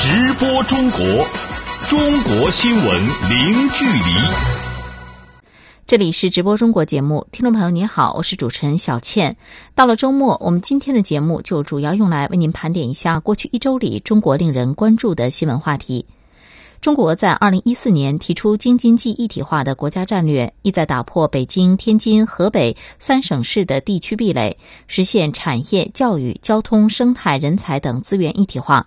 直播中国，中国新闻零距离。这里是直播中国节目，听众朋友您好，我是主持人小倩。到了周末，我们今天的节目就主要用来为您盘点一下过去一周里中国令人关注的新闻话题。中国在二零一四年提出京津冀一体化的国家战略，意在打破北京、天津、河北三省市的地区壁垒，实现产业、教育、交通、生态、人才等资源一体化。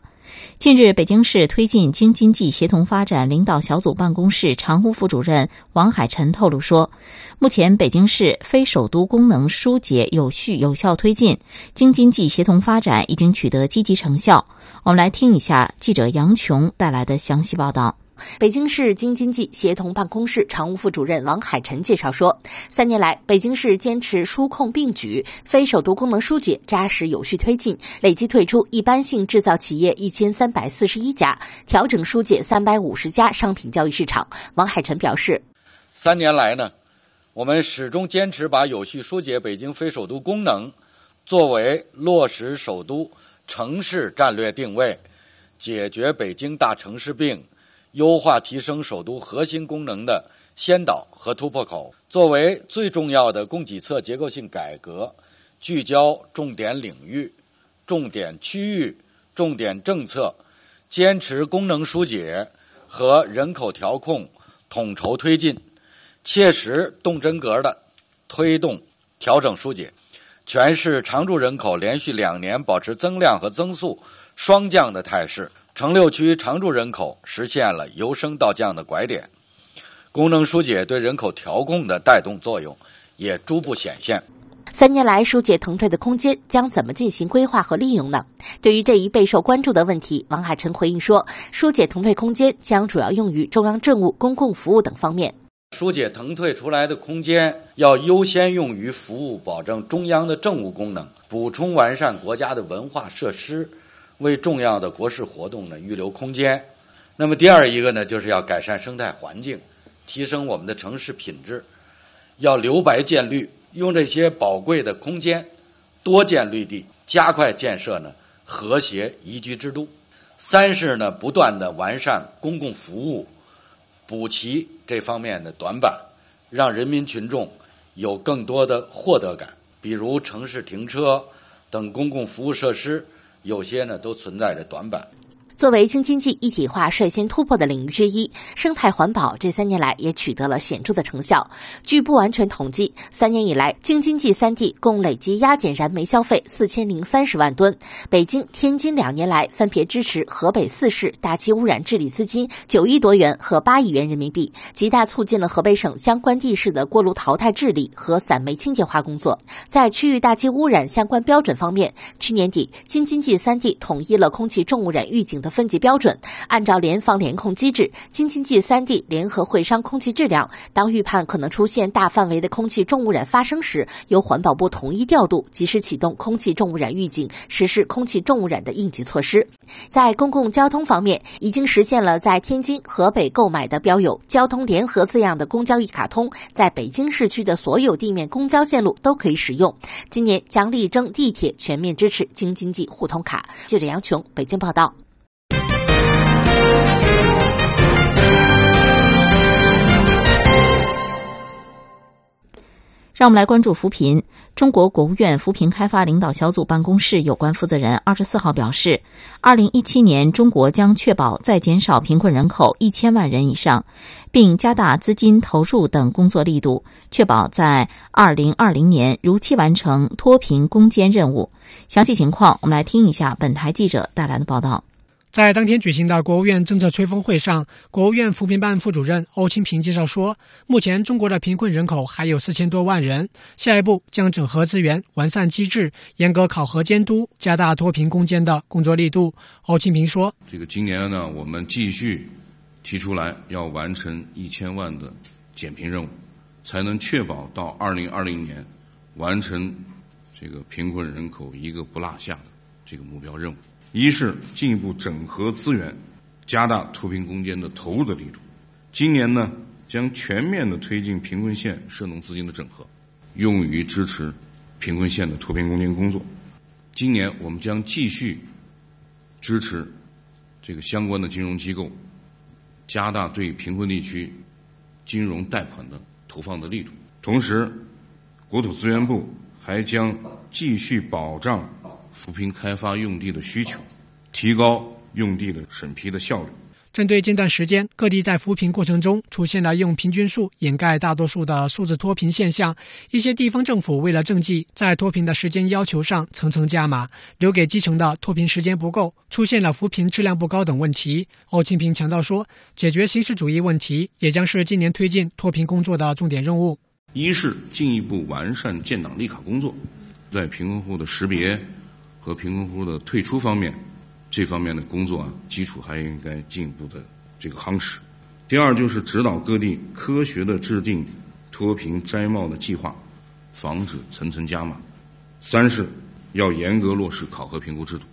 近日，北京市推进京津冀协同发展领导小组办公室常务副主任王海晨透露说，目前北京市非首都功能疏解有序有效推进，京津冀协同发展已经取得积极成效。我们来听一下记者杨琼带来的详细报道。北京市京津冀协同办公室常务副主任王海晨介绍说，三年来，北京市坚持疏控并举、非首都功能疏解扎实有序推进，累计退出一般性制造企业一千三百四十一家，调整疏解三百五十家商品交易市场。王海晨表示，三年来呢，我们始终坚持把有序疏解北京非首都功能作为落实首都城市战略定位、解决北京大城市病。优化提升首都核心功能的先导和突破口，作为最重要的供给侧结构性改革，聚焦重点领域、重点区域、重点政策，坚持功能疏解和人口调控统筹推进，切实动真格的推动调整疏解。全市常住人口连续两年保持增量和增速双降的态势。城六区常住人口实现了由升到降的拐点，功能疏解对人口调控的带动作用也逐步显现。三年来，疏解腾退的空间将怎么进行规划和利用呢？对于这一备受关注的问题，王海晨回应说：“疏解腾退空间将主要用于中央政务、公共服务等方面。疏解腾退出来的空间要优先用于服务保证中央的政务功能，补充完善国家的文化设施。”为重要的国事活动呢预留空间，那么第二一个呢，就是要改善生态环境，提升我们的城市品质，要留白建绿，用这些宝贵的空间多建绿地，加快建设呢和谐宜居之都。三是呢不断的完善公共服务，补齐这方面的短板，让人民群众有更多的获得感，比如城市停车等公共服务设施。有些呢都存在着短板。作为京津冀一体化率先突破的领域之一，生态环保这三年来也取得了显著的成效。据不完全统计，三年以来，京津冀三地共累计压减燃煤消费四千零三十万吨。北京、天津两年来分别支持河北四市大气污染治理资金九亿多元和八亿元人民币，极大促进了河北省相关地市的锅炉淘汰治理和散煤清洁化工作。在区域大气污染相关标准方面，去年底，京津冀三地统一了空气重污染预警的。分级标准，按照联防联控机制，京津冀三地联合会商空气质量。当预判可能出现大范围的空气重污染发生时，由环保部统一调度，及时启动空气重污染预警，实施空气重污染的应急措施。在公共交通方面，已经实现了在天津、河北购买的标有“交通联合”字样的公交一卡通，在北京市区的所有地面公交线路都可以使用。今年将力争地铁全面支持京津冀互通卡。记者杨琼，北京报道。让我们来关注扶贫。中国国务院扶贫开发领导小组办公室有关负责人二十四号表示，二零一七年中国将确保再减少贫困人口一千万人以上，并加大资金投入等工作力度，确保在二零二零年如期完成脱贫攻坚任务。详细情况，我们来听一下本台记者带来的报道。在当天举行的国务院政策吹风会上，国务院扶贫办副主任欧清平介绍说，目前中国的贫困人口还有四千多万人，下一步将整合资源、完善机制、严格考核监督，加大脱贫攻坚的工作力度。欧清平说：“这个今年呢，我们继续提出来要完成一千万的减贫任务，才能确保到二零二零年完成这个贫困人口一个不落下的这个目标任务。”一是进一步整合资源，加大脱贫攻坚的投入的力度。今年呢，将全面的推进贫困县涉农资金的整合，用于支持贫困县的脱贫攻坚工作。今年我们将继续支持这个相关的金融机构加大对贫困地区金融贷款的投放的力度。同时，国土资源部还将继续保障扶贫开发用地的需求，提高用地的审批的效率。针对近段时间各地在扶贫过程中出现了用平均数掩盖大多数的数字脱贫现象，一些地方政府为了政绩，在脱贫的时间要求上层层加码，留给基层的脱贫时间不够，出现了扶贫质量不高等问题。欧庆平强调说，解决形式主义问题也将是今年推进脱贫工作的重点任务。一是进一步完善建档立卡工作，在贫困户的识别和贫困户的退出方面。这方面的工作啊，基础还应该进一步的这个夯实。第二就是指导各地科学的制定脱贫摘帽的计划，防止层层加码。三是要严格落实考核评估制度。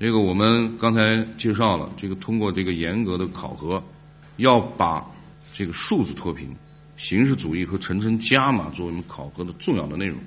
这个我们刚才介绍了，这个通过这个严格的考核，要把这个数字脱贫、形式主义和层层加码作为我们考核的重要的内容。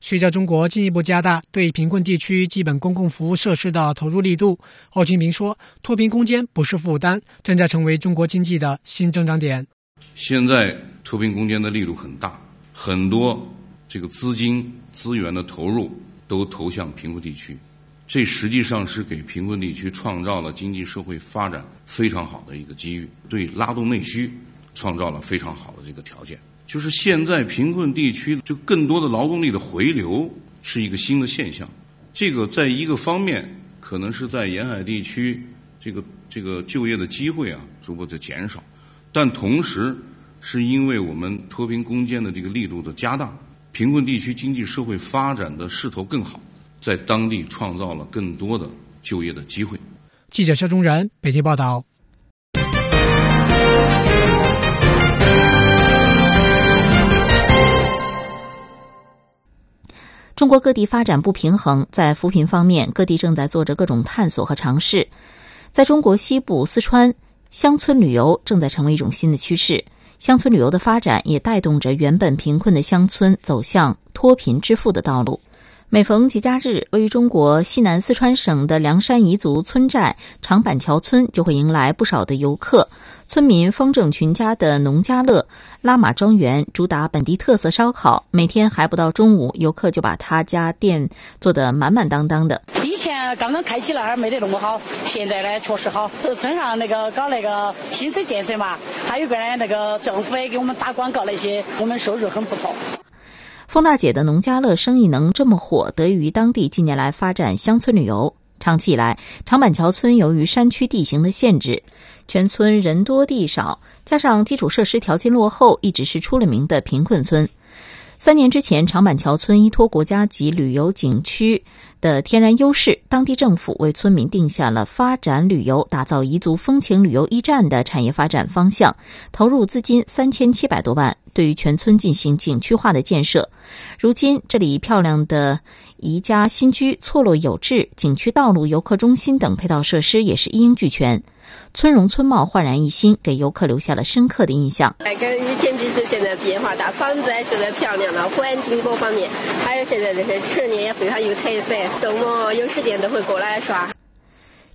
随着中国进一步加大对贫困地区基本公共服务设施的投入力度，欧庆平说：“脱贫攻坚不是负担，正在成为中国经济的新增长点。现在脱贫攻坚的力度很大，很多这个资金资源的投入都投向贫困地区，这实际上是给贫困地区创造了经济社会发展非常好的一个机遇，对拉动内需创造了非常好的这个条件。”就是现在贫困地区就更多的劳动力的回流是一个新的现象，这个在一个方面可能是在沿海地区这个这个就业的机会啊逐步的减少，但同时是因为我们脱贫攻坚的这个力度的加大，贫困地区经济社会发展的势头更好，在当地创造了更多的就业的机会。记者肖忠然北京报道。中国各地发展不平衡，在扶贫方面，各地正在做着各种探索和尝试。在中国西部四川，乡村旅游正在成为一种新的趋势。乡村旅游的发展也带动着原本贫困的乡村走向脱贫致富的道路。每逢节假日，位于中国西南四川省的凉山彝族村寨长板桥村就会迎来不少的游客。村民风正群家的农家乐拉玛庄园主打本地特色烧烤，每天还不到中午，游客就把他家店做得满满当当的。以前刚刚开起那儿没得那么好，现在呢确实好。村上那个搞那个新村建设嘛，还有个呢那个政府也给我们打广告那些，我们收入很不错。风大姐的农家乐生意能这么火，得益于当地近年来发展乡村旅游。长期以来，长板桥村由于山区地形的限制，全村人多地少，加上基础设施条件落后，一直是出了名的贫困村。三年之前，长板桥村依托国家级旅游景区的天然优势，当地政府为村民定下了发展旅游、打造彝族风情旅游驿站的产业发展方向，投入资金三千七百多万。对于全村进行景区化的建设，如今这里漂亮的宜家新居错落有致，景区道路、游客中心等配套设施也是一应俱全，村容村貌焕然一新，给游客留下了深刻的印象。跟以前比是现在变化大，房子现在漂亮了，环境各方面，还有现在这些吃的也非常有特色，周末有时间都会过来耍。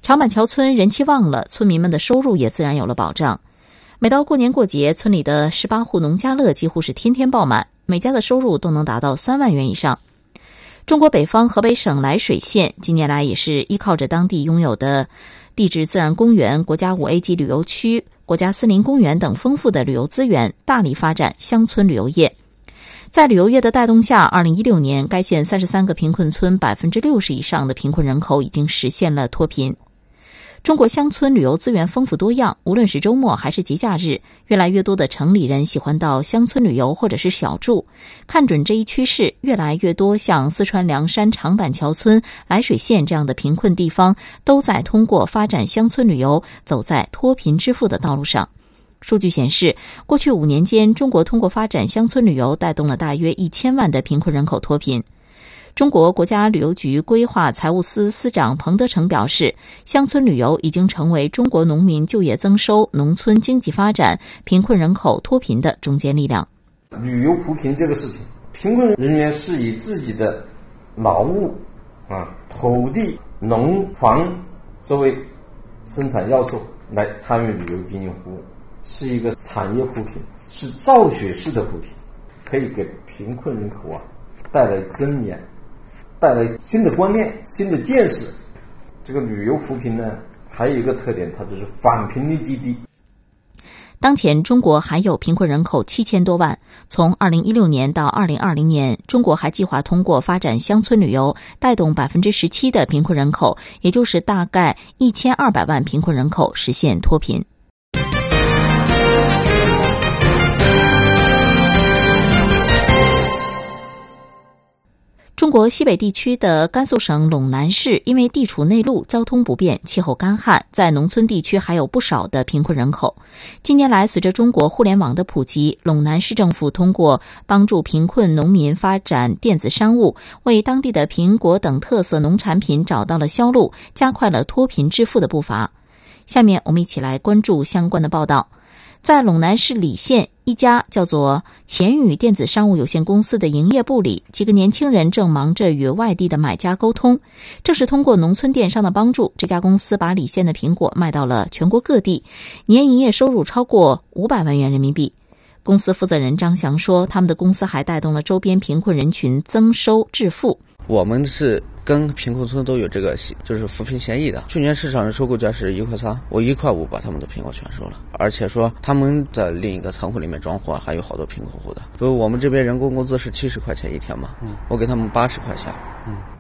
长板桥村人气旺了，村民们的收入也自然有了保障。每到过年过节，村里的十八户农家乐几乎是天天爆满，每家的收入都能达到三万元以上。中国北方河北省涞水县近年来也是依靠着当地拥有的地质自然公园、国家五 A 级旅游区、国家森林公园等丰富的旅游资源，大力发展乡村旅游业。在旅游业的带动下，二零一六年该县三十三个贫困村百分之六十以上的贫困人口已经实现了脱贫。中国乡村旅游资源丰富多样，无论是周末还是节假日，越来越多的城里人喜欢到乡村旅游或者是小住。看准这一趋势，越来越多像四川凉山长板桥村、涞水县这样的贫困地方，都在通过发展乡村旅游，走在脱贫致富的道路上。数据显示，过去五年间，中国通过发展乡村旅游，带动了大约一千万的贫困人口脱贫。中国国家旅游局规划财务司司长彭德成表示，乡村旅游已经成为中国农民就业增收、农村经济发展、贫困人口脱贫的中坚力量。旅游扶贫这个事情，贫困人员是以自己的劳务啊、土地、农房作为生产要素来参与旅游经营服务，是一个产业扶贫，是造血式的扶贫，可以给贫困人口啊带来增年，带来新的观念、新的见识。这个旅游扶贫呢，还有一个特点，它就是返贫率极低。当前，中国还有贫困人口七千多万。从二零一六年到二零二零年，中国还计划通过发展乡村旅游，带动百分之十七的贫困人口，也就是大概一千二百万贫困人口实现脱贫。中国西北地区的甘肃省陇南市，因为地处内陆，交通不便，气候干旱，在农村地区还有不少的贫困人口。近年来，随着中国互联网的普及，陇南市政府通过帮助贫困农民发展电子商务，为当地的苹果等特色农产品找到了销路，加快了脱贫致富的步伐。下面我们一起来关注相关的报道。在陇南市礼县一家叫做钱宇电子商务有限公司的营业部里，几个年轻人正忙着与外地的买家沟通。正是通过农村电商的帮助，这家公司把礼县的苹果卖到了全国各地，年营业收入超过五百万元人民币。公司负责人张翔说：“他们的公司还带动了周边贫困人群增收致富。我们是。”跟贫困村都有这个就是扶贫协议的。去年市场的收购价是一块三，我一块五把他们的苹果全收了。而且说他们在另一个仓库里面装货，还有好多贫困户的。比如我们这边人工工资是七十块钱一天嘛，我给他们八十块钱，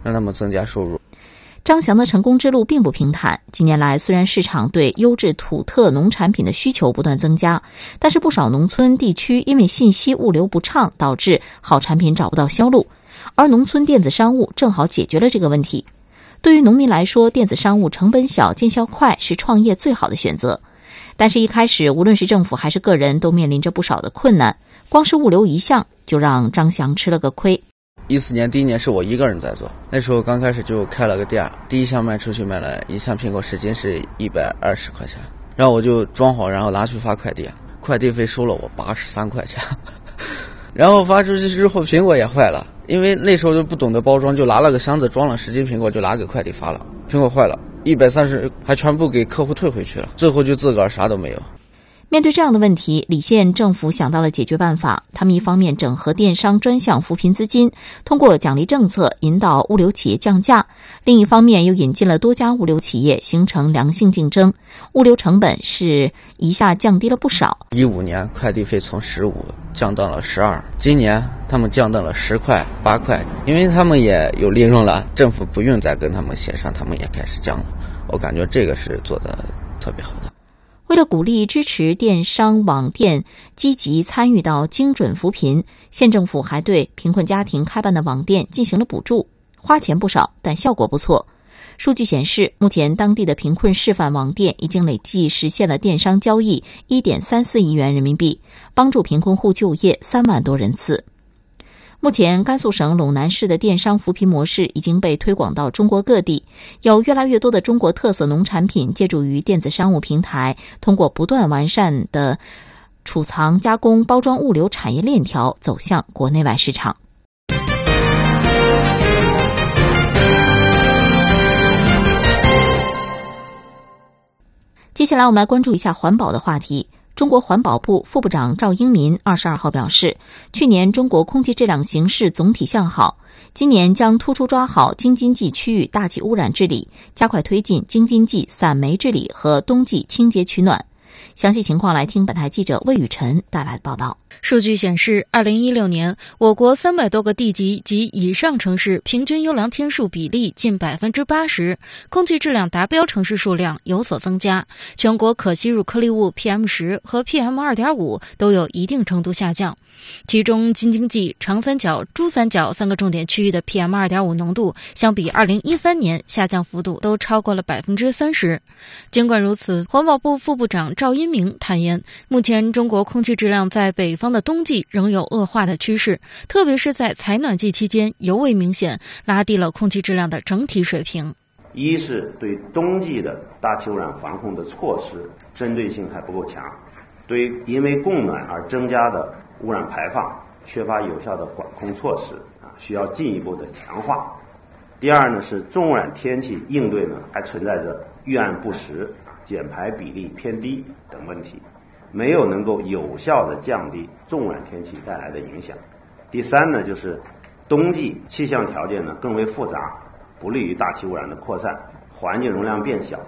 让他们增加收入。张翔的成功之路并不平坦。近年来，虽然市场对优质土特农产品的需求不断增加，但是不少农村地区因为信息物流不畅，导致好产品找不到销路。而农村电子商务正好解决了这个问题。对于农民来说，电子商务成本小、见效快，是创业最好的选择。但是，一开始无论是政府还是个人，都面临着不少的困难。光是物流一项，就让张翔吃了个亏。一四年第一年是我一个人在做，那时候刚开始就开了个店，第一箱卖出去卖了一箱苹果，十斤是一百二十块钱。然后我就装好，然后拿去发快递，快递费收了我八十三块钱。然后发出去之后，苹果也坏了。因为那时候就不懂得包装，就拿了个箱子装了十斤苹果，就拿给快递发了。苹果坏了，一百三十还全部给客户退回去了。最后就自个儿啥都没有。面对这样的问题，李县政府想到了解决办法。他们一方面整合电商专项扶贫资金，通过奖励政策引导物流企业降价；另一方面又引进了多家物流企业，形成良性竞争，物流成本是一下降低了不少。一五年快递费从十五降到了十二，今年他们降到了十块八块，因为他们也有利润了，政府不用再跟他们协商，他们也开始降了。我感觉这个是做的特别好的。为了鼓励支持电商网店积极参与到精准扶贫，县政府还对贫困家庭开办的网店进行了补助，花钱不少，但效果不错。数据显示，目前当地的贫困示范网店已经累计实现了电商交易一点三四亿元人民币，帮助贫困户就业三万多人次。目前，甘肃省陇南市的电商扶贫模式已经被推广到中国各地，有越来越多的中国特色农产品借助于电子商务平台，通过不断完善的储藏、加工、包装、物流产业链条，走向国内外市场。接下来，我们来关注一下环保的话题。中国环保部副部长赵英民二十二号表示，去年中国空气质量形势总体向好，今年将突出抓好京津冀区域大气污染治理，加快推进京津冀散煤治理和冬季清洁取暖。详细情况来听本台记者魏雨辰带来的报道。数据显示，二零一六年我国三百多个地级及以上城市平均优良天数比例近百分之八十，空气质量达标城市数量有所增加，全国可吸入颗粒物 PM 十和 PM 二点五都有一定程度下降。其中，京津冀、长三角、珠三角三个重点区域的 PM 二点五浓度，相比二零一三年下降幅度都超过了百分之三十。尽管如此，环保部副部长赵英明坦言，目前中国空气质量在北方方的冬季仍有恶化的趋势，特别是在采暖季期间尤为明显，拉低了空气质量的整体水平。一是对冬季的大气污染防控的措施针对性还不够强，对因为供暖而增加的。污染排放缺乏有效的管控措施啊，需要进一步的强化。第二呢，是重污染天气应对呢还存在着预案不实、减排比例偏低等问题，没有能够有效的降低重污染天气带来的影响。第三呢，就是冬季气象条件呢更为复杂，不利于大气污染的扩散，环境容量变小。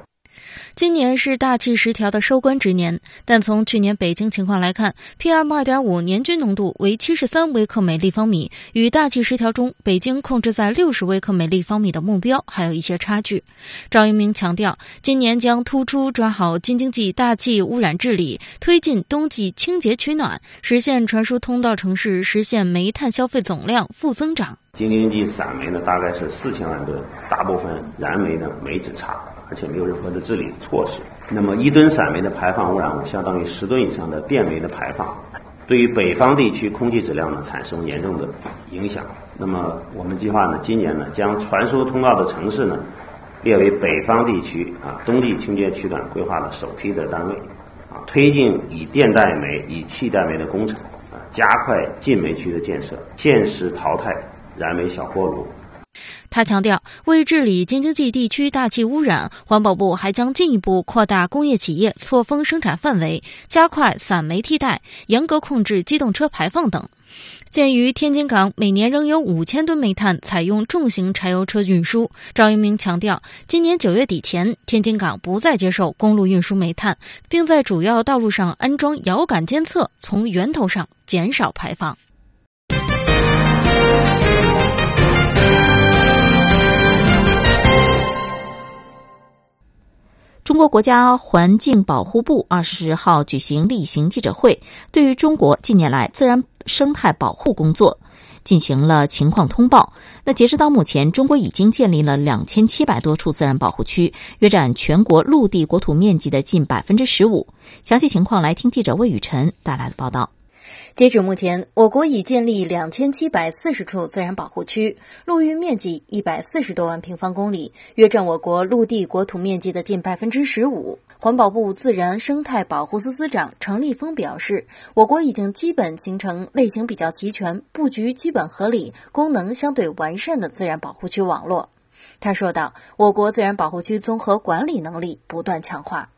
今年是大气十条的收官之年，但从去年北京情况来看，PM 二点五年均浓度为七十三微克每立方米，与大气十条中北京控制在六十微克每立方米的目标还有一些差距。赵一鸣强调，今年将突出抓好京津冀大气污染治理，推进冬季清洁取暖，实现传输通道城市实现煤炭消费总量负增长。京津冀散煤呢，大概是四千万吨，大部分燃煤呢煤质差。而且没有任何的治理措施。那么一吨散煤的排放污染物相当于十吨以上的电煤的排放，对于北方地区空气质量呢产生严重的影响。那么我们计划呢，今年呢将传输通道的城市呢列为北方地区啊冬季清洁取暖规划的首批的单位，啊推进以电代煤、以气代煤的工程，啊加快禁煤区的建设，限时淘汰燃煤小锅炉。他强调，为治理京津冀地区大气污染，环保部还将进一步扩大工业企业错峰生产范围，加快散煤替代，严格控制机动车排放等。鉴于天津港每年仍有五千吨煤炭采用重型柴油车运输，赵一鸣强调，今年九月底前，天津港不再接受公路运输煤炭，并在主要道路上安装遥感监测，从源头上减少排放。中国国家环境保护部二十号举行例行记者会，对于中国近年来自然生态保护工作进行了情况通报。那截止到目前，中国已经建立了两千七百多处自然保护区，约占全国陆地国土面积的近百分之十五。详细情况，来听记者魏雨晨带来的报道。截止目前，我国已建立两千七百四十处自然保护区，陆域面积一百四十多万平方公里，约占我国陆地国土面积的近百分之十五。环保部自然生态保护司司长程立峰表示，我国已经基本形成类型比较齐全、布局基本合理、功能相对完善的自然保护区网络。他说道：“我国自然保护区综合管理能力不断强化。”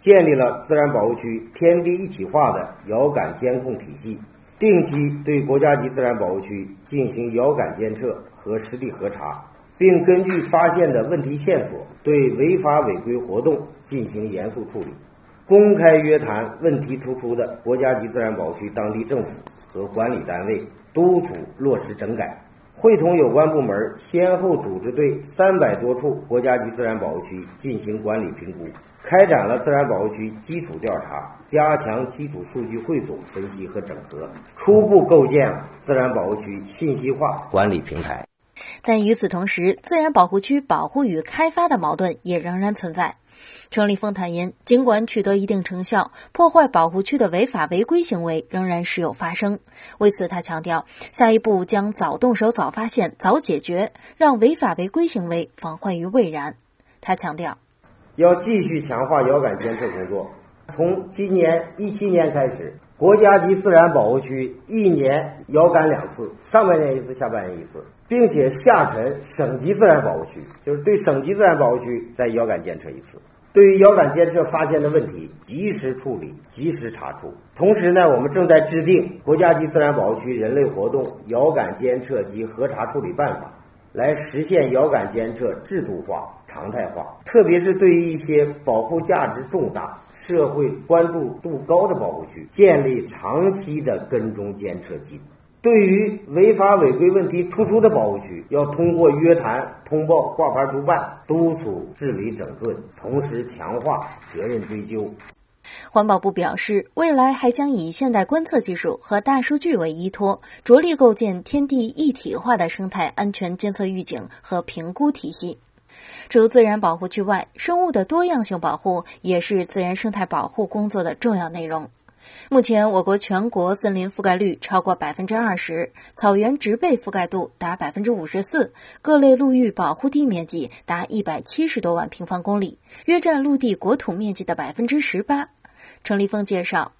建立了自然保护区天地一体化的遥感监控体系，定期对国家级自然保护区进行遥感监测和实地核查，并根据发现的问题线索，对违法违规活动进行严肃处理，公开约谈问题突出的国家级自然保护区当地政府和管理单位，督促落实整改。会同有关部门，先后组织对三百多处国家级自然保护区进行管理评估，开展了自然保护区基础调查，加强基础数据汇总分析和整合，初步构建了自然保护区信息化管理平台。但与此同时，自然保护区保护与开发的矛盾也仍然存在。程立峰坦言，尽管取得一定成效，破坏保护区的违法违规行为仍然时有发生。为此，他强调，下一步将早动手、早发现、早解决，让违法违规行为防患于未然。他强调，要继续强化遥感监测工作。从今年一七年开始，国家级自然保护区一年遥感两次，上半年一次，下半年一次，并且下沉省级自然保护区，就是对省级自然保护区再遥感监测一次。对于遥感监测发现的问题，及时处理，及时查处。同时呢，我们正在制定国家级自然保护区人类活动遥感监测及核查处理办法，来实现遥感监测制度化、常态化。特别是对于一些保护价值重大、社会关注度高的保护区，建立长期的跟踪监测机制。对于违法违规问题突出的保护区，要通过约谈、通报、挂牌督办，督促治理整顿，同时强化责任追究。环保部表示，未来还将以现代观测技术和大数据为依托，着力构建天地一体化的生态安全监测预警和评估体系。除自然保护区外，生物的多样性保护也是自然生态保护工作的重要内容。目前，我国全国森林覆盖率超过百分之二十，草原植被覆盖度达百分之五十四，各类陆域保护地面积达一百七十多万平方公里，约占陆地国土面积的百分之十八。程立峰介绍，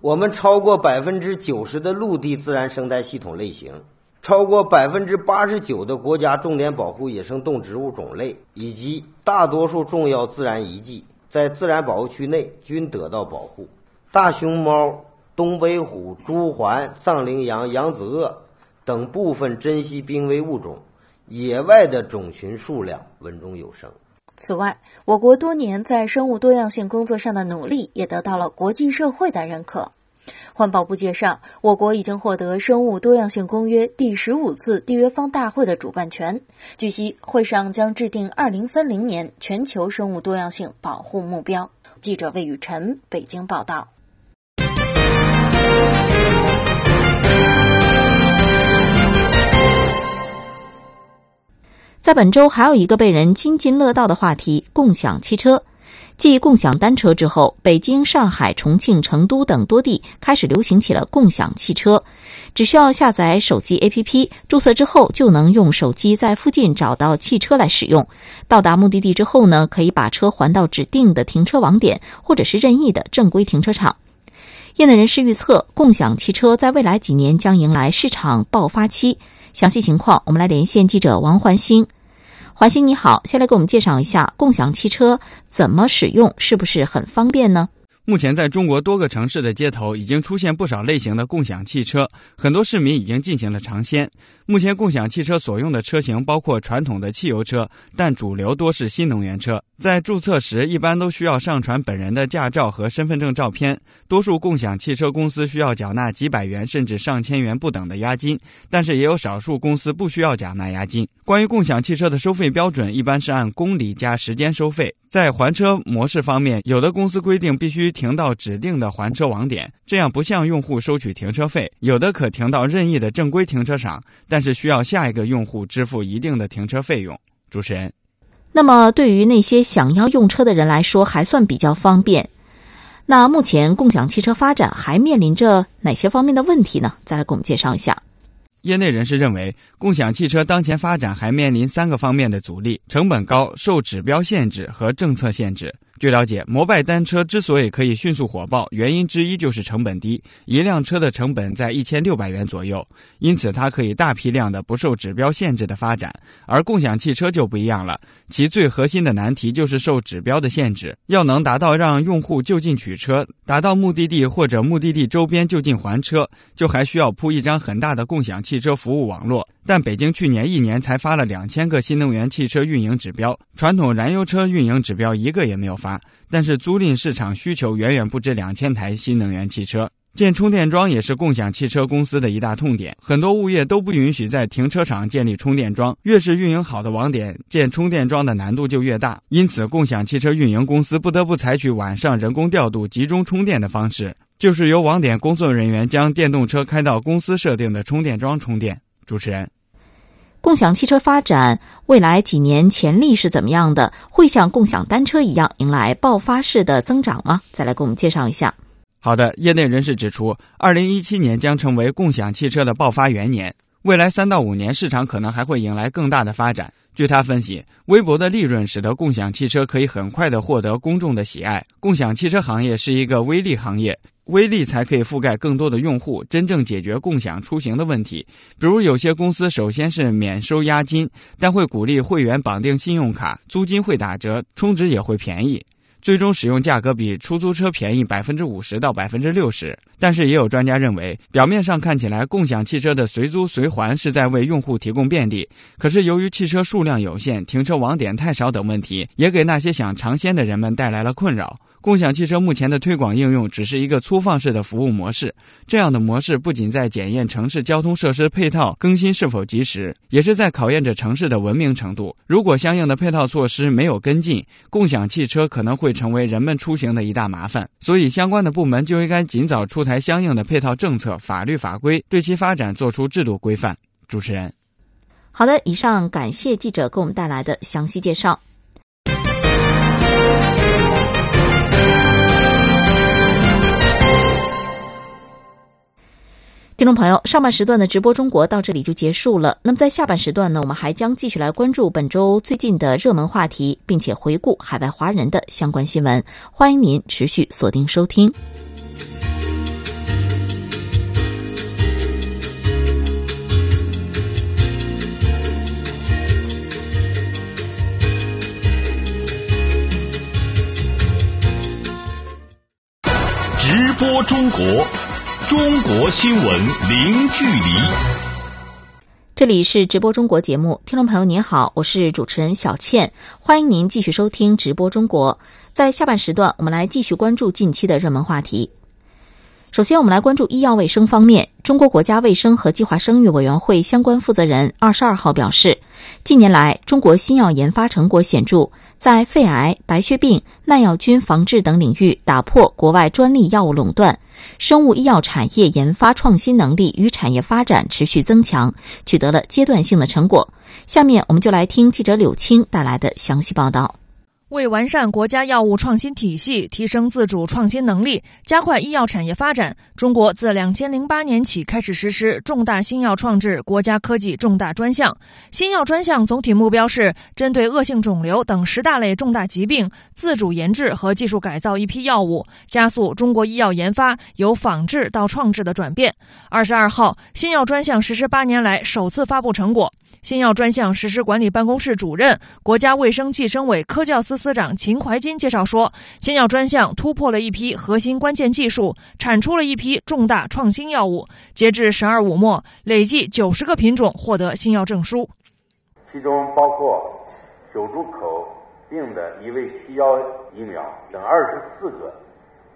我们超过百分之九十的陆地自然生态系统类型，超过百分之八十九的国家重点保护野生动植物种类，以及大多数重要自然遗迹。在自然保护区内均得到保护。大熊猫、东北虎、朱鹮、藏羚羊、扬子鳄等部分珍稀濒危物种，野外的种群数量稳中有升。此外，我国多年在生物多样性工作上的努力也得到了国际社会的认可。环保部介绍，我国已经获得《生物多样性公约》第十五次缔约方大会的主办权。据悉，会上将制定二零三零年全球生物多样性保护目标。记者魏雨辰北京报道。在本周，还有一个被人津津乐道的话题——共享汽车。继共享单车之后，北京、上海、重庆、成都等多地开始流行起了共享汽车。只需要下载手机 APP，注册之后就能用手机在附近找到汽车来使用。到达目的地之后呢，可以把车还到指定的停车网点，或者是任意的正规停车场。业内人士预测，共享汽车在未来几年将迎来市场爆发期。详细情况，我们来连线记者王环星。环星你好，先来给我们介绍一下共享汽车怎么使用，是不是很方便呢？目前，在中国多个城市的街头已经出现不少类型的共享汽车，很多市民已经进行了尝鲜。目前，共享汽车所用的车型包括传统的汽油车，但主流多是新能源车。在注册时，一般都需要上传本人的驾照和身份证照片。多数共享汽车公司需要缴纳几百元甚至上千元不等的押金，但是也有少数公司不需要缴纳押金。关于共享汽车的收费标准，一般是按公里加时间收费。在还车模式方面，有的公司规定必须停到指定的还车网点，这样不向用户收取停车费；有的可停到任意的正规停车场，但是需要下一个用户支付一定的停车费用。主持人，那么对于那些想要用车的人来说，还算比较方便。那目前共享汽车发展还面临着哪些方面的问题呢？再来给我们介绍一下。业内人士认为，共享汽车当前发展还面临三个方面的阻力：成本高、受指标限制和政策限制。据了解，摩拜单车之所以可以迅速火爆，原因之一就是成本低，一辆车的成本在一千六百元左右，因此它可以大批量的不受指标限制的发展。而共享汽车就不一样了，其最核心的难题就是受指标的限制，要能达到让用户就近取车，达到目的地或者目的地周边就近还车，就还需要铺一张很大的共享汽车服务网络。但北京去年一年才发了两千个新能源汽车运营指标，传统燃油车运营指标一个也没有发。但是租赁市场需求远远不止两千台新能源汽车，建充电桩也是共享汽车公司的一大痛点。很多物业都不允许在停车场建立充电桩，越是运营好的网点，建充电桩的难度就越大。因此，共享汽车运营公司不得不采取晚上人工调度、集中充电的方式，就是由网点工作人员将电动车开到公司设定的充电桩充电。主持人。共享汽车发展未来几年潜力是怎么样的？会像共享单车一样迎来爆发式的增长吗？再来给我们介绍一下。好的，业内人士指出，二零一七年将成为共享汽车的爆发元年，未来三到五年市场可能还会迎来更大的发展。据他分析，微薄的利润使得共享汽车可以很快的获得公众的喜爱。共享汽车行业是一个微利行业。微利才可以覆盖更多的用户，真正解决共享出行的问题。比如，有些公司首先是免收押金，但会鼓励会员绑定信用卡，租金会打折，充值也会便宜，最终使用价格比出租车便宜百分之五十到百分之六十。但是，也有专家认为，表面上看起来共享汽车的随租随还是在为用户提供便利，可是由于汽车数量有限、停车网点太少等问题，也给那些想尝鲜的人们带来了困扰。共享汽车目前的推广应用只是一个粗放式的服务模式，这样的模式不仅在检验城市交通设施配套更新是否及时，也是在考验着城市的文明程度。如果相应的配套措施没有跟进，共享汽车可能会成为人们出行的一大麻烦。所以，相关的部门就应该尽早出台相应的配套政策、法律法规，对其发展做出制度规范。主持人，好的，以上感谢记者给我们带来的详细介绍。听众朋友，上半时段的直播中国到这里就结束了。那么在下半时段呢，我们还将继续来关注本周最近的热门话题，并且回顾海外华人的相关新闻。欢迎您持续锁定收听。直播中国，中国新闻零距离。这里是直播中国节目，听众朋友您好，我是主持人小倩，欢迎您继续收听直播中国。在下半时段，我们来继续关注近期的热门话题。首先，我们来关注医药卫生方面。中国国家卫生和计划生育委员会相关负责人二十二号表示，近年来中国新药研发成果显著，在肺癌、白血病、耐药菌防治等领域打破国外专利药物垄断，生物医药产业研发创新能力与产业发展持续增强，取得了阶段性的成果。下面，我们就来听记者柳青带来的详细报道。为完善国家药物创新体系，提升自主创新能力，加快医药产业发展，中国自两千零八年起开始实施重大新药创制国家科技重大专项。新药专项总体目标是针对恶性肿瘤等十大类重大疾病，自主研制和技术改造一批药物，加速中国医药研发由仿制到创制的转变。二十二号，新药专项实施八年来首次发布成果。新药专项实施管理办公室主任、国家卫生计生委科教司司长秦怀金介绍说，新药专项突破了一批核心关键技术，产出了一批重大创新药物。截至“十二五”末，累计九十个品种获得新药证书，其中包括久住口病的一位西药疫苗等二十四个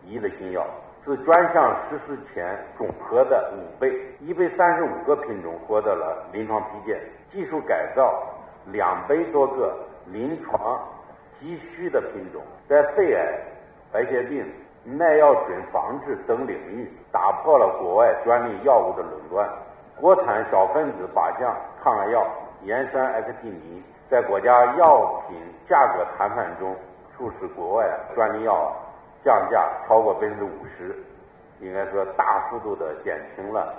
一类新药。是专项实施前总和的五倍，一百三十五个品种获得了临床批件，技术改造两百多个临床急需的品种，在肺癌、白血病、耐药菌防治等领域打破了国外专利药物的垄断。国产小分子靶向抗癌药盐酸액티尼在国家药品价格谈判中促使国外专利药。降价超过百分之五十，应该说大幅度的减轻了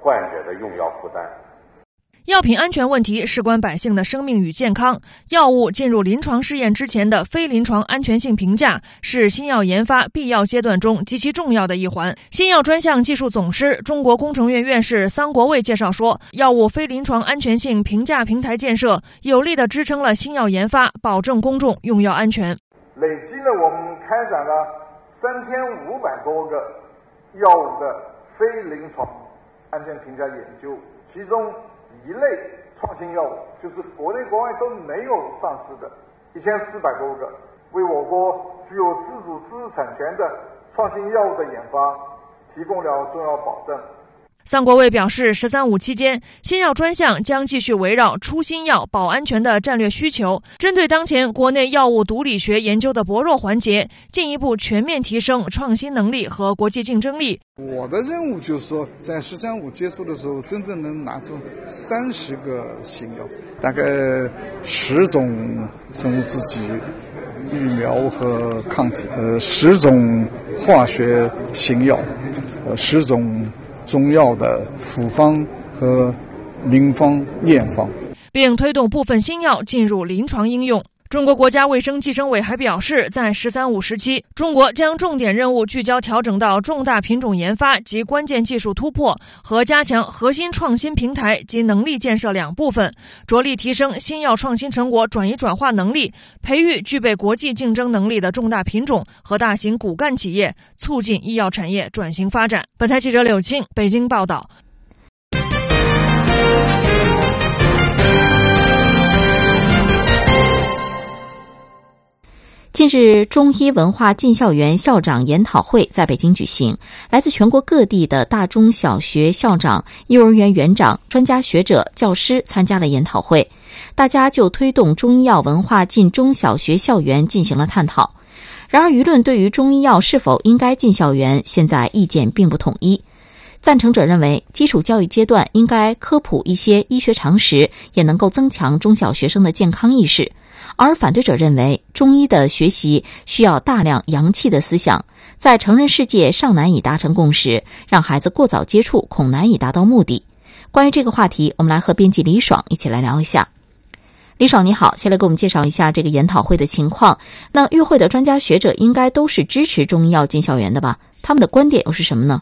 患者的用药负担。药品安全问题事关百姓的生命与健康，药物进入临床试验之前的非临床安全性评价是新药研发必要阶段中极其重要的一环。新药专项技术总师、中国工程院院士桑国卫介绍说，药物非临床安全性评价平台建设有力的支撑了新药研发，保证公众用药安全。累计呢，我们开展了。三千五百多个药物的非临床安全评价研究，其中一类创新药物就是国内国外都没有上市的，一千四百多个，为我国具有自主知识产权的创新药物的研发提供了重要保证。桑国卫表示，“十三五”期间，新药专项将继续围绕出新药、保安全的战略需求，针对当前国内药物毒理学研究的薄弱环节，进一步全面提升创新能力和国际竞争力。我的任务就是说，在“十三五”结束的时候，真正能拿出三十个新药，大概十种生物制剂、疫苗和抗体，呃，十种化学新药，呃，十种。中药的复方和名方验方，并推动部分新药进入临床应用。中国国家卫生计生委还表示，在“十三五”时期，中国将重点任务聚焦调整到重大品种研发及关键技术突破和加强核心创新平台及能力建设两部分，着力提升新药创新成果转移转化能力，培育具备国际竞争能力的重大品种和大型骨干企业，促进医药产业转型发展。本台记者柳青北京报道。近日，中医文化进校园校长研讨会在北京举行，来自全国各地的大中小学校长、幼儿园园长、专家学者、教师参加了研讨会，大家就推动中医药文化进中小学校园进行了探讨。然而，舆论对于中医药是否应该进校园，现在意见并不统一。赞成者认为，基础教育阶段应该科普一些医学常识，也能够增强中小学生的健康意识。而反对者认为，中医的学习需要大量阳气的思想，在成人世界尚难以达成共识，让孩子过早接触恐难以达到目的。关于这个话题，我们来和编辑李爽一起来聊一下。李爽你好，先来给我们介绍一下这个研讨会的情况。那与会的专家学者应该都是支持中医药进校园的吧？他们的观点又是什么呢？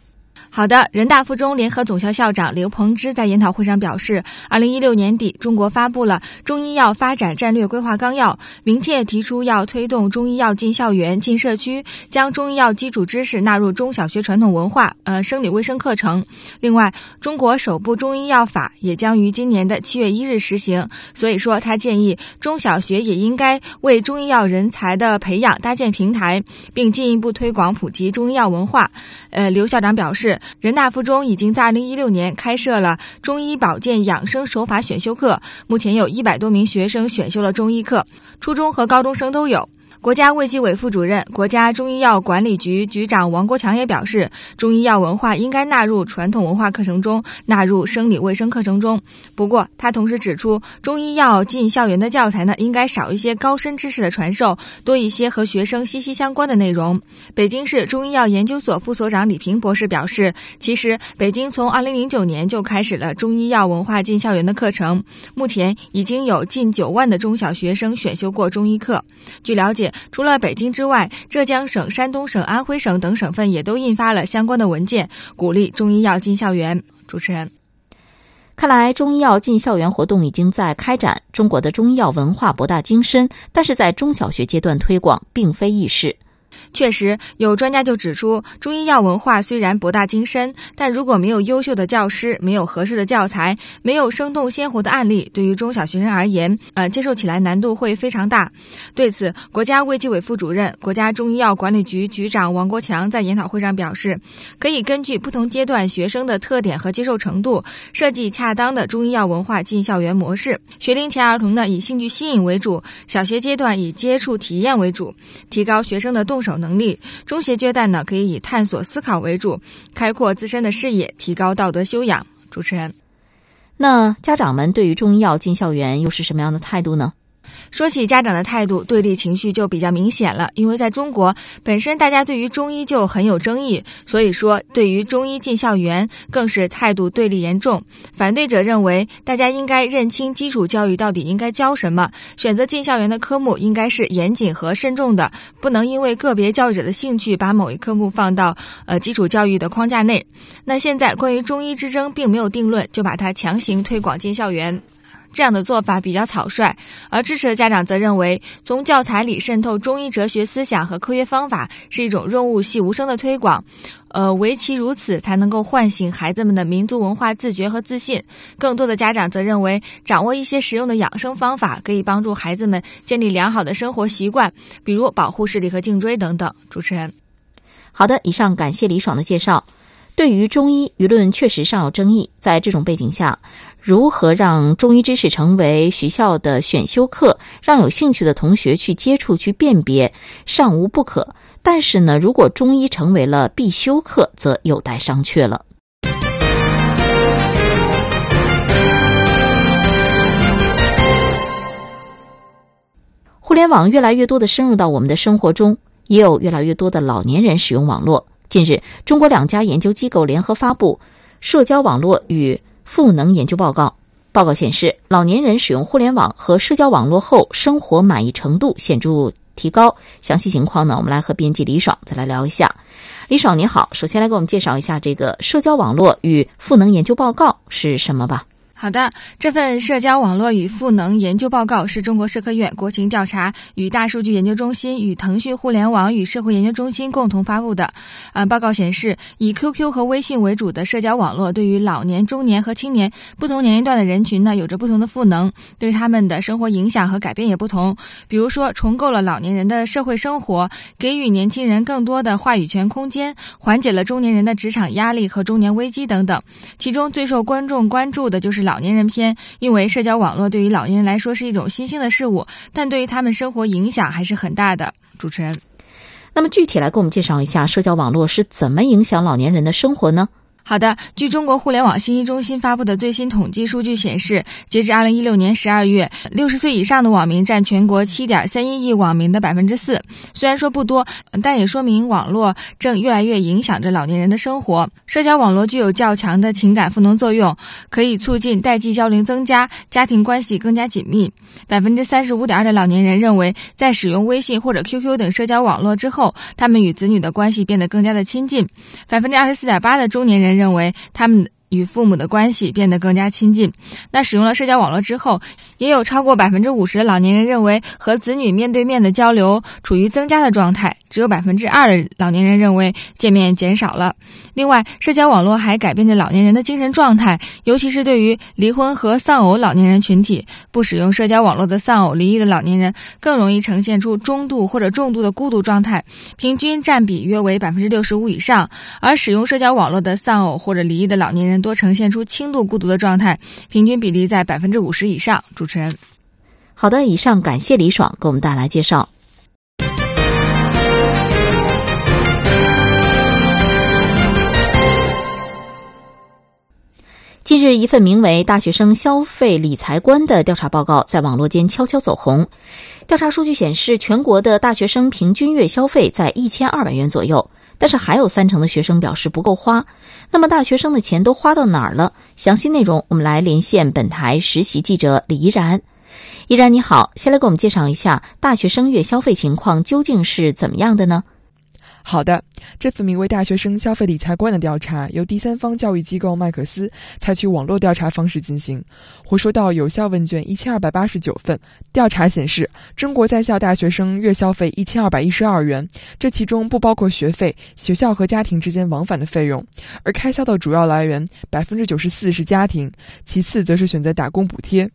好的，人大附中联合总校校长刘鹏之在研讨会上表示，二零一六年底，中国发布了中医药发展战略规划纲要，明确提出要推动中医药进校园、进社区，将中医药基础知识纳入中小学传统文化、呃生理卫生课程。另外，中国首部中医药法也将于今年的七月一日实行。所以说，他建议中小学也应该为中医药人才的培养搭建平台，并进一步推广普及中医药文化。呃，刘校长表示。人大附中已经在二零一六年开设了中医保健养生手法选修课，目前有一百多名学生选修了中医课，初中和高中生都有。国家卫计委副主任、国家中医药管理局局长王国强也表示，中医药文化应该纳入传统文化课程中，纳入生理卫生课程中。不过，他同时指出，中医药进校园的教材呢，应该少一些高深知识的传授，多一些和学生息息相关的内容。北京市中医药研究所副所长李平博士表示，其实北京从二零零九年就开始了中医药文化进校园的课程，目前已经有近九万的中小学生选修过中医课。据了解。除了北京之外，浙江省、山东省、安徽省等省份也都印发了相关的文件，鼓励中医药进校园。主持人，看来中医药进校园活动已经在开展。中国的中医药文化博大精深，但是在中小学阶段推广并非易事。确实，有专家就指出，中医药文化虽然博大精深，但如果没有优秀的教师，没有合适的教材，没有生动鲜活的案例，对于中小学生而言，呃，接受起来难度会非常大。对此，国家卫计委副主任、国家中医药管理局局长王国强在研讨会上表示，可以根据不同阶段学生的特点和接受程度，设计恰当的中医药文化进校园模式。学龄前儿童呢，以兴趣吸引为主；小学阶段以接触体验为主，提高学生的动。手能力，中学阶段呢可以以探索思考为主，开阔自身的视野，提高道德修养。主持人，那家长们对于中医药进校园又是什么样的态度呢？说起家长的态度，对立情绪就比较明显了。因为在中国，本身大家对于中医就很有争议，所以说对于中医进校园更是态度对立严重。反对者认为，大家应该认清基础教育到底应该教什么，选择进校园的科目应该是严谨和慎重的，不能因为个别教育者的兴趣把某一科目放到呃基础教育的框架内。那现在关于中医之争并没有定论，就把它强行推广进校园。这样的做法比较草率，而支持的家长则认为，从教材里渗透中医哲学思想和科学方法是一种润物细无声的推广，呃，唯其如此，才能够唤醒孩子们的民族文化自觉和自信。更多的家长则认为，掌握一些实用的养生方法，可以帮助孩子们建立良好的生活习惯，比如保护视力和颈椎等等。主持人，好的，以上感谢李爽的介绍。对于中医，舆论确实尚有争议，在这种背景下。如何让中医知识成为学校的选修课，让有兴趣的同学去接触、去辨别，尚无不可。但是呢，如果中医成为了必修课，则有待商榷了。互联网越来越多的深入到我们的生活中，也有越来越多的老年人使用网络。近日，中国两家研究机构联合发布《社交网络与》。赋能研究报告，报告显示，老年人使用互联网和社交网络后，生活满意程度显著提高。详细情况呢，我们来和编辑李爽再来聊一下。李爽你好，首先来给我们介绍一下这个社交网络与赋能研究报告是什么吧。好的，这份社交网络与赋能研究报告是中国社科院国情调查与大数据研究中心与腾讯互联网与社会研究中心共同发布的。啊，报告显示，以 QQ 和微信为主的社交网络对于老年、中年和青年不同年龄段的人群呢，有着不同的赋能，对他们的生活影响和改变也不同。比如说，重构了老年人的社会生活，给予年轻人更多的话语权空间，缓解了中年人的职场压力和中年危机等等。其中最受观众关注的就是。老年人篇，因为社交网络对于老年人来说是一种新兴的事物，但对于他们生活影响还是很大的。主持人，那么具体来给我们介绍一下社交网络是怎么影响老年人的生活呢？好的，据中国互联网信息中心发布的最新统计数据显示，截至二零一六年十二月，六十岁以上的网民占全国七点三一亿网民的百分之四。虽然说不多，但也说明网络正越来越影响着老年人的生活。社交网络具有较强的情感赋能作用，可以促进代际交流增加，家庭关系更加紧密。百分之三十五点二的老年人认为，在使用微信或者 QQ 等社交网络之后，他们与子女的关系变得更加的亲近。百分之二十四点八的中年人。认为他们。与父母的关系变得更加亲近。那使用了社交网络之后，也有超过百分之五十的老年人认为和子女面对面的交流处于增加的状态，只有百分之二的老年人认为见面减少了。另外，社交网络还改变了老年人的精神状态，尤其是对于离婚和丧偶老年人群体，不使用社交网络的丧偶离异的老年人更容易呈现出中度或者重度的孤独状态，平均占比约为百分之六十五以上。而使用社交网络的丧偶或者离异的老年人。多呈现出轻度孤独的状态，平均比例在百分之五十以上。主持人，好的，以上感谢李爽给我们带来介绍。近日，一份名为《大学生消费理财观》的调查报告在网络间悄悄走红。调查数据显示，全国的大学生平均月消费在一千二百元左右。但是还有三成的学生表示不够花，那么大学生的钱都花到哪儿了？详细内容我们来连线本台实习记者李怡然。怡然你好，先来给我们介绍一下大学生月消费情况究竟是怎么样的呢？好的，这份名为《大学生消费理财观》的调查由第三方教育机构麦克斯采取网络调查方式进行，回收到有效问卷一千二百八十九份。调查显示，中国在校大学生月消费一千二百一十二元，这其中不包括学费、学校和家庭之间往返的费用，而开销的主要来源百分之九十四是家庭，其次则是选择打工补贴。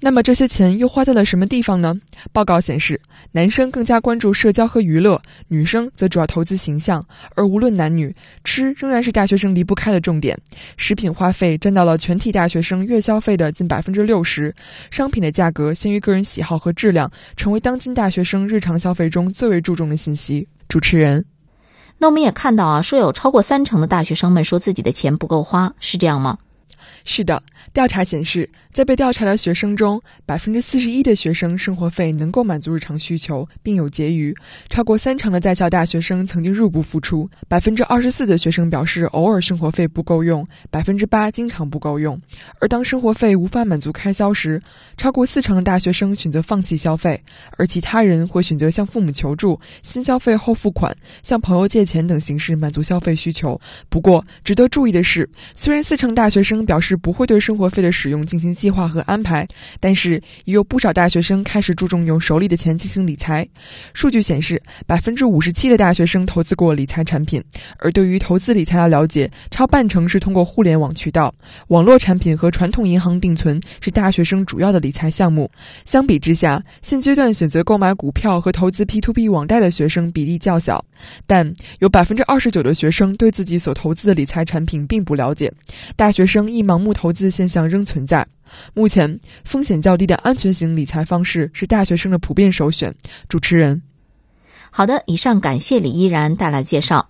那么这些钱又花在了什么地方呢？报告显示，男生更加关注社交和娱乐，女生则主要投资。形象，而无论男女，吃仍然是大学生离不开的重点。食品花费占到了全体大学生月消费的近百分之六十，商品的价格先于个人喜好和质量，成为当今大学生日常消费中最为注重的信息。主持人，那我们也看到啊，说有超过三成的大学生们说自己的钱不够花，是这样吗？是的，调查显示。在被调查的学生中，百分之四十一的学生生活费能够满足日常需求，并有结余；超过三成的在校大学生曾经入不敷出。百分之二十四的学生表示偶尔生活费不够用，百分之八经常不够用。而当生活费无法满足开销时，超过四成的大学生选择放弃消费，而其他人会选择向父母求助、先消费后付款、向朋友借钱等形式满足消费需求。不过，值得注意的是，虽然四成大学生表示不会对生活费的使用进行计。划和安排，但是也有不少大学生开始注重用手里的钱进行理财。数据显示，百分之五十七的大学生投资过理财产品，而对于投资理财的了解，超半成是通过互联网渠道。网络产品和传统银行定存是大学生主要的理财项目。相比之下，现阶段选择购买股票和投资 P to P 网贷的学生比例较小，但有百分之二十九的学生对自己所投资的理财产品并不了解。大学生易盲目投资现象仍存在。目前，风险较低的安全型理财方式是大学生的普遍首选。主持人，好的，以上感谢李依然带来介绍。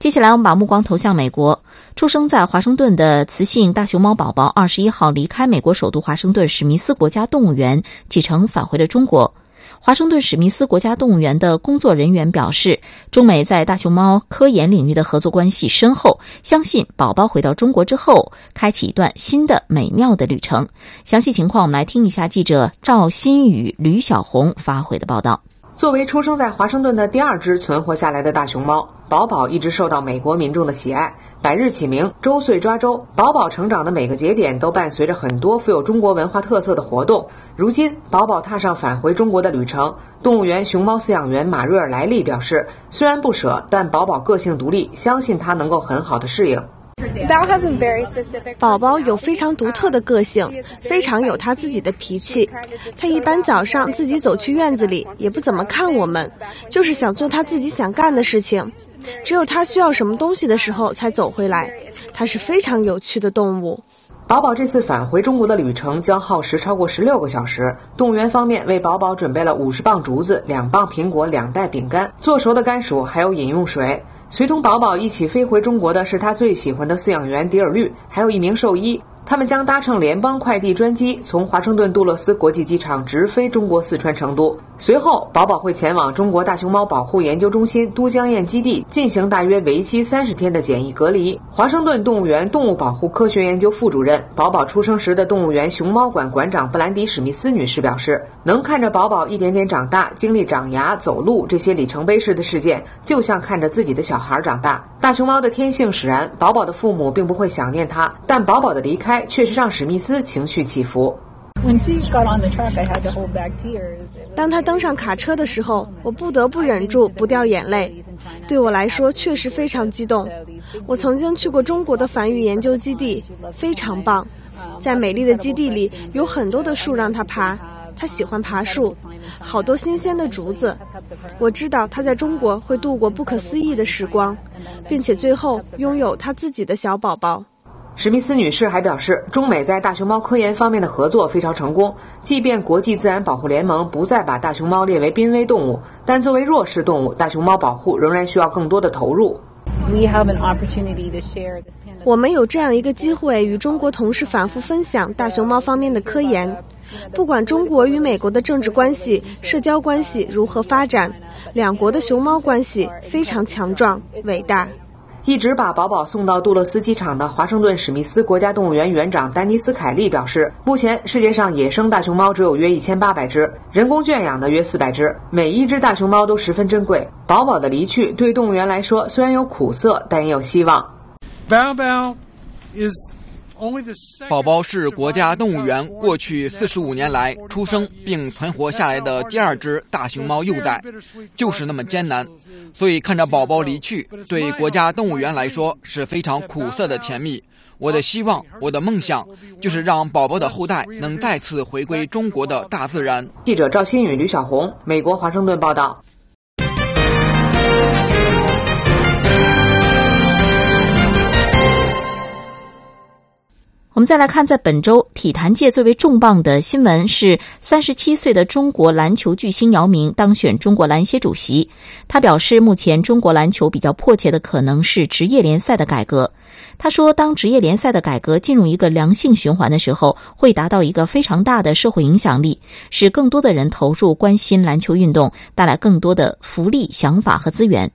接下来，我们把目光投向美国。出生在华盛顿的雌性大熊猫宝宝，二十一号离开美国首都华盛顿史密斯国家动物园启程返回了中国。华盛顿史密斯国家动物园的工作人员表示，中美在大熊猫科研领域的合作关系深厚，相信宝宝回到中国之后，开启一段新的美妙的旅程。详细情况，我们来听一下记者赵新宇、吕小红发回的报道。作为出生在华盛顿的第二只存活下来的大熊猫，宝宝一直受到美国民众的喜爱。百日起名，周岁抓周，宝宝成长的每个节点都伴随着很多富有中国文化特色的活动。如今，宝宝踏上返回中国的旅程。动物园熊猫饲养员马瑞尔莱利表示，虽然不舍，但宝宝个性独立，相信他能够很好的适应。宝宝有非常独特的个性，非常有他自己的脾气。他一般早上自己走去院子里，也不怎么看我们，就是想做他自己想干的事情。只有他需要什么东西的时候才走回来。他是非常有趣的动物。宝宝这次返回中国的旅程将耗时超过十六个小时。动物园方面为宝宝准备了五十磅竹子、两磅苹果、两袋饼干、做熟的甘薯，还有饮用水。随同宝宝一起飞回中国的是他最喜欢的饲养员迪尔绿，还有一名兽医。他们将搭乘联邦快递专机从华盛顿杜勒斯国际机场直飞中国四川成都。随后，宝宝会前往中国大熊猫保护研究中心都江堰基地进行大约为期三十天的检疫隔离。华盛顿动物园动物保护科学研究副主任、宝宝出生时的动物园熊猫馆馆长布兰迪·史密斯女士表示：“能看着宝宝一点点长大，经历长牙、走路这些里程碑式的事件，就像看着自己的小孩长大。大熊猫的天性使然，宝宝的父母并不会想念它，但宝宝的离开。”确实让史密斯情绪起伏。当他登上卡车的时候，我不得不忍住不掉眼泪。对我来说，确实非常激动。我曾经去过中国的繁育研究基地，非常棒。在美丽的基地里，有很多的树让他爬，他喜欢爬树，好多新鲜的竹子。我知道他在中国会度过不可思议的时光，并且最后拥有他自己的小宝宝。史密斯女士还表示，中美在大熊猫科研方面的合作非常成功。即便国际自然保护联盟不再把大熊猫列为濒危动物，但作为弱势动物，大熊猫保护仍然需要更多的投入。我们有这样一个机会与中国同事反复分享大熊猫方面的科研。不管中国与美国的政治关系、社交关系如何发展，两国的熊猫关系非常强壮、伟大。一直把宝宝送到杜勒斯机场的华盛顿史密斯国家动物园园长丹尼斯·凯利表示，目前世界上野生大熊猫只有约一千八百只，人工圈养的约四百只，每一只大熊猫都十分珍贵。宝宝的离去对动物园来说虽然有苦涩，但也有希望。Bao Bao is 宝宝是国家动物园过去四十五年来出生并存活下来的第二只大熊猫幼崽，就是那么艰难，所以看着宝宝离去，对国家动物园来说是非常苦涩的甜蜜。我的希望，我的梦想，就是让宝宝的后代能再次回归中国的大自然。记者赵新宇、吕小红，美国华盛顿报道。我们再来看，在本周体坛界最为重磅的新闻是，三十七岁的中国篮球巨星姚明当选中国篮协主席。他表示，目前中国篮球比较迫切的可能是职业联赛的改革。他说，当职业联赛的改革进入一个良性循环的时候，会达到一个非常大的社会影响力，使更多的人投入关心篮球运动，带来更多的福利、想法和资源。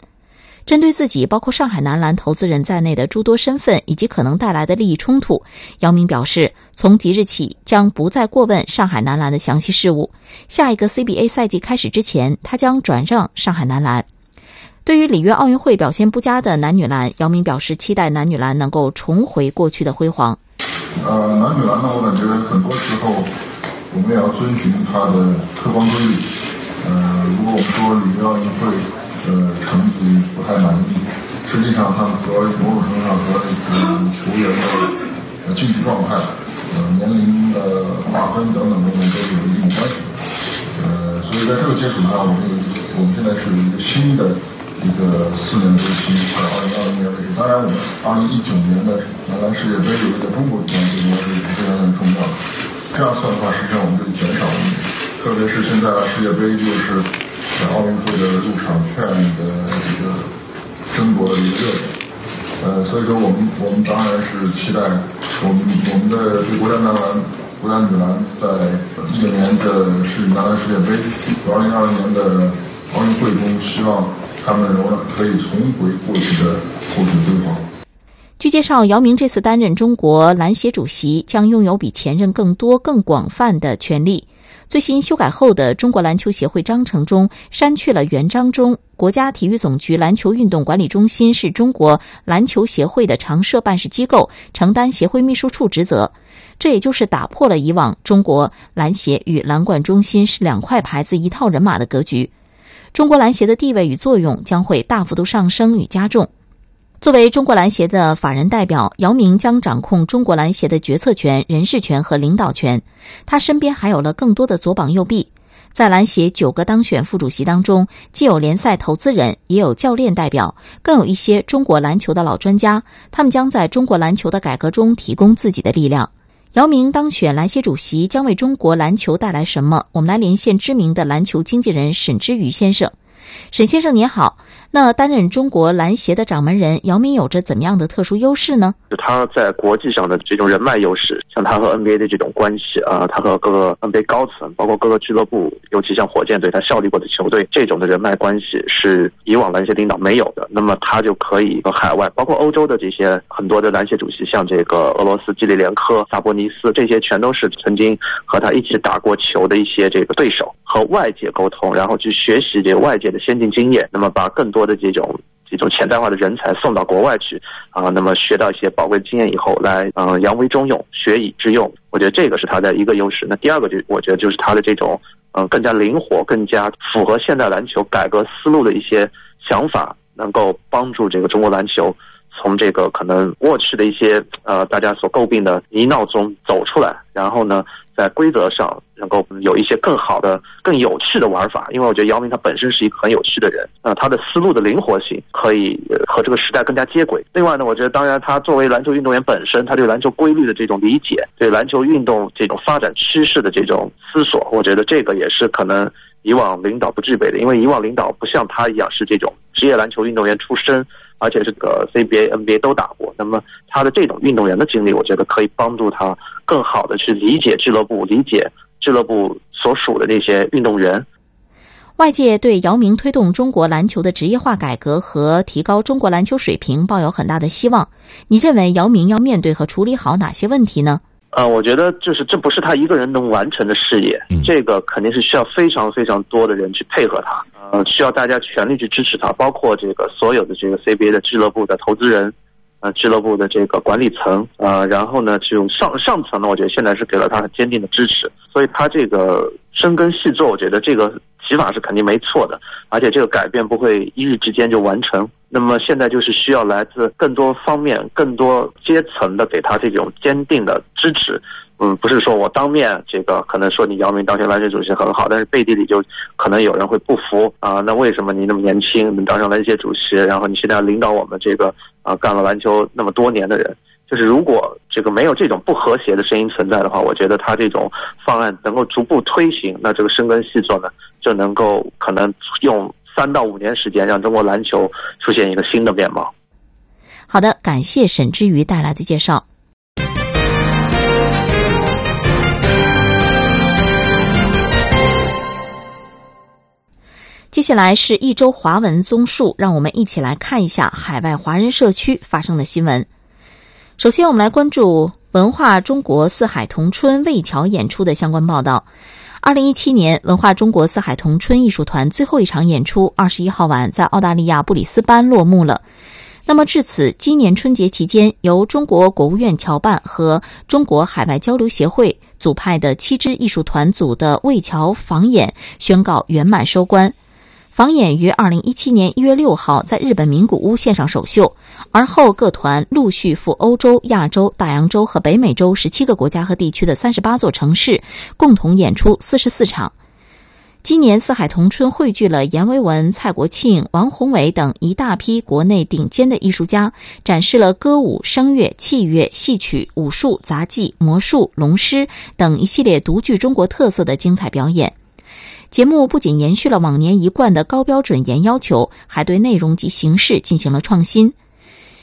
针对自己，包括上海男篮投资人在内的诸多身份以及可能带来的利益冲突，姚明表示，从即日起将不再过问上海男篮的详细事务。下一个 CBA 赛季开始之前，他将转让上海男篮。对于里约奥运会表现不佳的男女篮，姚明表示期待男女篮能够重回过去的辉煌。呃，男女篮呢，我感觉很多时候我们也要遵循它的客观规律。呃，如果我们说里约奥运会。呃，成绩不太满意。实际上，它和某种程度上和这个球员的竞技状态、呃年龄的划分等等等等都是有一定关系的。呃，所以在这个基础上，我们我们现在是一个新的一个四年周期，在二零二零年为止。当然，我们二零一九年的男篮世界杯有在中国举办，这个是非常非常重要的。这样算的话，实际上我们就减少了，特别是现在世界杯就是。在奥运会的入场券的一个争夺的一个热点，呃，所以说我们我们当然是期待我们我们的对国家男篮、国家女篮在一九年的世男篮世界杯和二零二零年的奥运会中，希望他们仍然可以重回过去的过去辉煌。据介绍，姚明这次担任中国篮协主席，将拥有比前任更多、更广泛的权利。最新修改后的中国篮球协会章程中删去了原章中国家体育总局篮球运动管理中心是中国篮球协会的常设办事机构，承担协会秘书处职责。这也就是打破了以往中国篮协与篮管中心是两块牌子一套人马的格局。中国篮协的地位与作用将会大幅度上升与加重。作为中国篮协的法人代表，姚明将掌控中国篮协的决策权、人事权和领导权。他身边还有了更多的左膀右臂。在篮协九个当选副主席当中，既有联赛投资人，也有教练代表，更有一些中国篮球的老专家。他们将在中国篮球的改革中提供自己的力量。姚明当选篮协主席将为中国篮球带来什么？我们来连线知名的篮球经纪人沈之瑜先生。沈先生您好。那担任中国篮协的掌门人姚明有着怎么样的特殊优势呢？就他在国际上的这种人脉优势，像他和 NBA 的这种关系啊，他和各个 NBA 高层，包括各个俱乐部，尤其像火箭队他效力过的球队，这种的人脉关系是以往篮协领导没有的。那么他就可以和海外，包括欧洲的这些很多的篮协主席，像这个俄罗斯基里连科、萨博尼斯，这些全都是曾经和他一起打过球的一些这个对手，和外界沟通，然后去学习这个外界的先进经验，那么把更多。多的这种这种潜在化的人才送到国外去啊，那么学到一些宝贵经验以后，来嗯扬威中用，学以致用。我觉得这个是他的一个优势。那第二个就我觉得就是他的这种嗯更加灵活、更加符合现代篮球改革思路的一些想法，能够帮助这个中国篮球从这个可能过去的一些呃大家所诟病的泥淖中走出来，然后呢。在规则上能够有一些更好的、更有趣的玩法，因为我觉得姚明他本身是一个很有趣的人，呃，他的思路的灵活性可以和这个时代更加接轨。另外呢，我觉得当然他作为篮球运动员本身，他对篮球规律的这种理解，对篮球运动这种发展趋势的这种思索，我觉得这个也是可能以往领导不具备的，因为以往领导不像他一样是这种职业篮球运动员出身。而且这个 CBA、NBA 都打过，那么他的这种运动员的经历，我觉得可以帮助他更好的去理解俱乐部，理解俱乐部所属的那些运动员。外界对姚明推动中国篮球的职业化改革和提高中国篮球水平抱有很大的希望。你认为姚明要面对和处理好哪些问题呢？呃，我觉得就是这不是他一个人能完成的事业，这个肯定是需要非常非常多的人去配合他，呃，需要大家全力去支持他，包括这个所有的这个 CBA 的俱乐部的投资人，呃，俱乐部的这个管理层，呃，然后呢，这种上上层呢，我觉得现在是给了他很坚定的支持，所以他这个深耕细作，我觉得这个。起法是肯定没错的，而且这个改变不会一日之间就完成。那么现在就是需要来自更多方面、更多阶层的给他这种坚定的支持。嗯，不是说我当面这个可能说你姚明当选篮协主席很好，但是背地里就可能有人会不服啊。那为什么你那么年轻能当上篮协主席，然后你现在要领导我们这个啊干了篮球那么多年的人？就是如果这个没有这种不和谐的声音存在的话，我觉得他这种方案能够逐步推行，那这个深耕细作呢，就能够可能用三到五年时间，让中国篮球出现一个新的面貌。好的，感谢沈之瑜带来的介绍。接下来是一周华文综述，让我们一起来看一下海外华人社区发生的新闻。首先，我们来关注文化中国四海同春魏桥演出的相关报道。二零一七年，文化中国四海同春艺术团最后一场演出，二十一号晚在澳大利亚布里斯班落幕了。那么，至此，今年春节期间，由中国国务院侨办和中国海外交流协会组派的七支艺术团组的魏桥访演宣告圆满收官。访演于二零一七年一月六号在日本名古屋线上首秀，而后各团陆续赴欧洲、亚洲、大洋洲和北美洲十七个国家和地区的三十八座城市，共同演出四十四场。今年四海同春汇聚了阎维文、蔡国庆、王宏伟等一大批国内顶尖的艺术家，展示了歌舞、声乐、器乐、戏曲、武术、杂技、魔术、龙狮等一系列独具中国特色的精彩表演。节目不仅延续了往年一贯的高标准严要求，还对内容及形式进行了创新。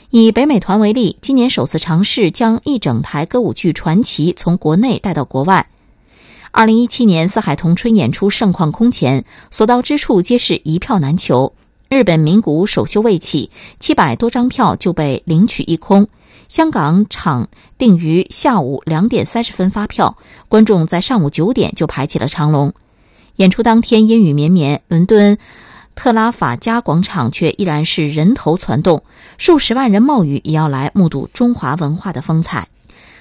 以北美团为例，今年首次尝试将一整台歌舞剧传奇从国内带到国外。二零一七年四海同春演出盛况空前，所到之处皆是一票难求。日本名古首秀未起，七百多张票就被领取一空。香港场定于下午两点三十分发票，观众在上午九点就排起了长龙。演出当天阴雨绵绵，伦敦特拉法加广场却依然是人头攒动，数十万人冒雨也要来目睹中华文化的风采。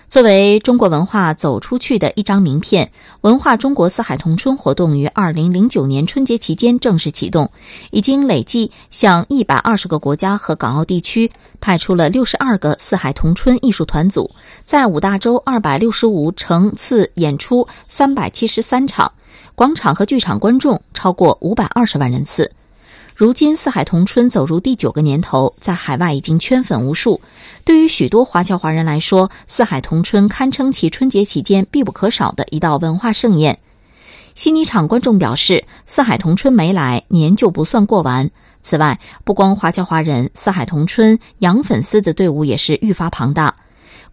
作为中国文化走出去的一张名片，文化中国四海同春活动于二零零九年春节期间正式启动，已经累计向一百二十个国家和港澳地区派出了六十二个四海同春艺术团组，在五大洲二百六十五城次演出三百七十三场。广场和剧场观众超过五百二十万人次。如今四海同春走入第九个年头，在海外已经圈粉无数。对于许多华侨华人来说，四海同春堪称其春节期间必不可少的一道文化盛宴。悉尼场观众表示，四海同春没来，年就不算过完。此外，不光华侨华人，四海同春洋粉丝的队伍也是愈发庞大。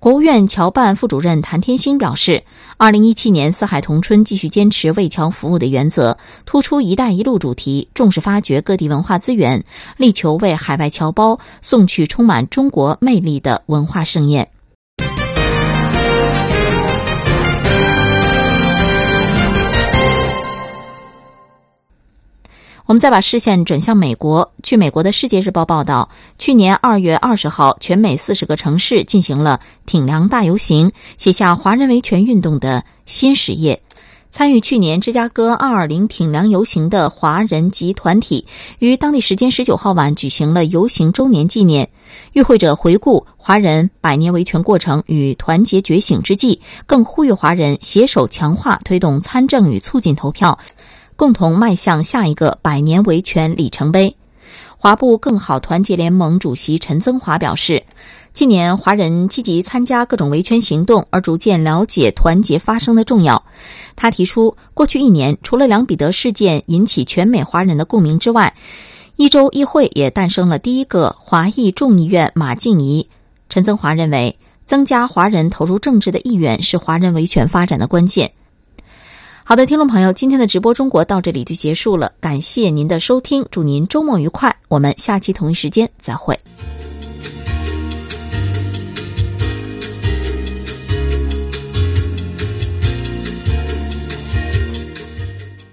国务院侨办副主任谭天星表示，二零一七年四海同春继续坚持为侨服务的原则，突出“一带一路”主题，重视发掘各地文化资源，力求为海外侨胞送去充满中国魅力的文化盛宴。我们再把视线转向美国。据美国的《世界日报》报道，去年二月二十号，全美四十个城市进行了挺梁大游行，写下华人维权运动的新始页。参与去年芝加哥二二零挺梁游行的华人及团体，于当地时间十九号晚举行了游行周年纪念。与会者回顾华人百年维权过程与团结觉醒之际，更呼吁华人携手强化推动参政与促进投票。共同迈向下一个百年维权里程碑。华埠更好团结联盟主席陈增华表示，近年华人积极参加各种维权行动，而逐渐了解团结发声的重要。他提出，过去一年，除了梁彼得事件引起全美华人的共鸣之外，一州议会也诞生了第一个华裔众议院马静怡。陈增华认为，增加华人投入政治的意愿是华人维权发展的关键。好的，听众朋友，今天的直播中国到这里就结束了，感谢您的收听，祝您周末愉快，我们下期同一时间再会。